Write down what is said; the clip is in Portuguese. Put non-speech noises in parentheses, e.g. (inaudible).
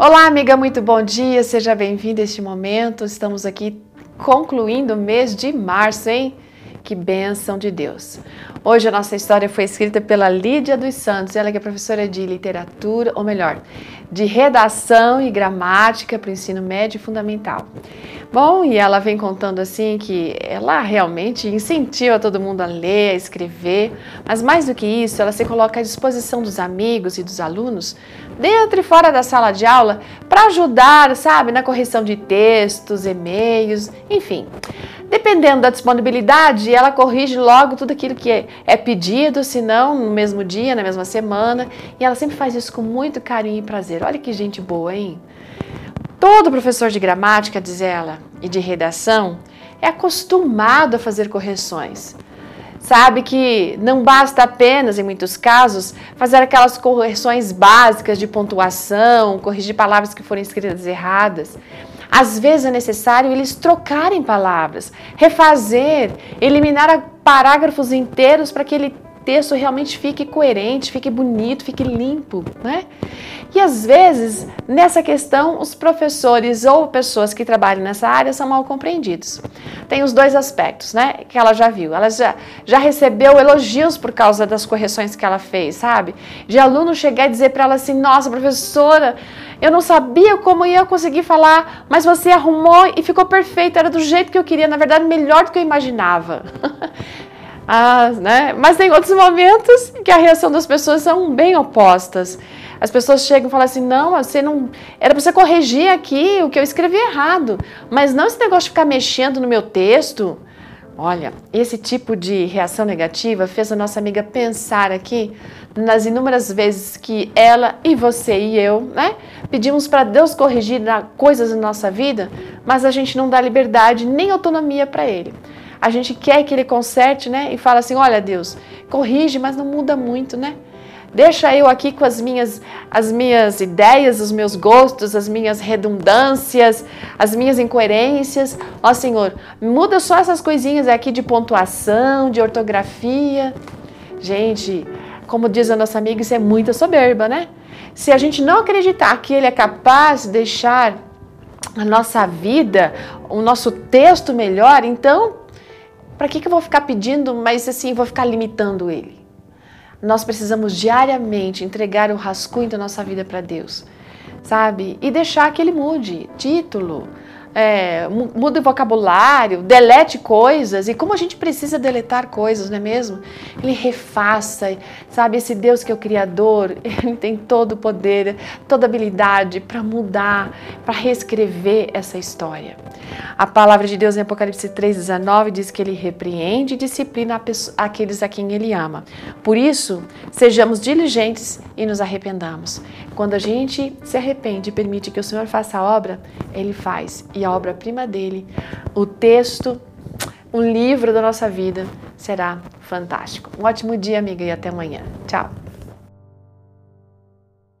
Olá, amiga, muito bom dia, seja bem-vinda a este momento. Estamos aqui concluindo o mês de março, hein? Que bênção de Deus. Hoje a nossa história foi escrita pela Lídia dos Santos, ela que é professora de literatura, ou melhor, de redação e gramática para o ensino médio e fundamental. Bom, e ela vem contando assim que ela realmente incentiva todo mundo a ler, a escrever, mas mais do que isso, ela se coloca à disposição dos amigos e dos alunos, dentro e fora da sala de aula, para ajudar, sabe, na correção de textos, e-mails, enfim. Dependendo da disponibilidade, ela corrige logo tudo aquilo que é, é pedido, se não no mesmo dia, na mesma semana, e ela sempre faz isso com muito carinho e prazer. Olha que gente boa, hein? Todo professor de gramática, diz ela, e de redação é acostumado a fazer correções. Sabe que não basta apenas, em muitos casos, fazer aquelas correções básicas de pontuação, corrigir palavras que forem escritas erradas. Às vezes é necessário eles trocarem palavras, refazer, eliminar parágrafos inteiros para que ele texto realmente fique coerente, fique bonito, fique limpo, né? E às vezes, nessa questão, os professores ou pessoas que trabalham nessa área são mal compreendidos. Tem os dois aspectos, né? Que ela já viu. Ela já, já recebeu elogios por causa das correções que ela fez, sabe? De aluno chegar e dizer para ela assim: Nossa, professora, eu não sabia como ia conseguir falar, mas você arrumou e ficou perfeito, era do jeito que eu queria, na verdade, melhor do que eu imaginava. (laughs) Ah, né? Mas tem outros momentos que a reação das pessoas são bem opostas. As pessoas chegam e falam assim: não, você não. Era para você corrigir aqui o que eu escrevi errado. Mas não esse negócio de ficar mexendo no meu texto. Olha, esse tipo de reação negativa fez a nossa amiga pensar aqui nas inúmeras vezes que ela e você e eu, né, pedimos para Deus corrigir coisas na nossa vida, mas a gente não dá liberdade nem autonomia para Ele a gente quer que ele conserte, né? E fala assim: olha, Deus, corrige, mas não muda muito, né? Deixa eu aqui com as minhas, as minhas ideias, os meus gostos, as minhas redundâncias, as minhas incoerências. Ó Senhor, muda só essas coisinhas aqui de pontuação, de ortografia. Gente, como diz a nossa amiga, isso é muita soberba, né? Se a gente não acreditar que Ele é capaz de deixar a nossa vida, o nosso texto melhor, então para que, que eu vou ficar pedindo, mas assim, vou ficar limitando ele? Nós precisamos diariamente entregar o rascunho da nossa vida para Deus, sabe? E deixar que ele mude título, é, o vocabulário, delete coisas. E como a gente precisa deletar coisas, não é mesmo? Ele refaça, sabe? Esse Deus que é o Criador, (laughs) ele tem todo o poder, toda habilidade para mudar, para reescrever essa história. A palavra de Deus em Apocalipse 3,19 diz que ele repreende e disciplina aqueles a quem ele ama. Por isso, sejamos diligentes e nos arrependamos. Quando a gente se arrepende e permite que o Senhor faça a obra, ele faz e a obra-prima dele, o texto, um livro da nossa vida, será fantástico. Um ótimo dia, amiga, e até amanhã. Tchau!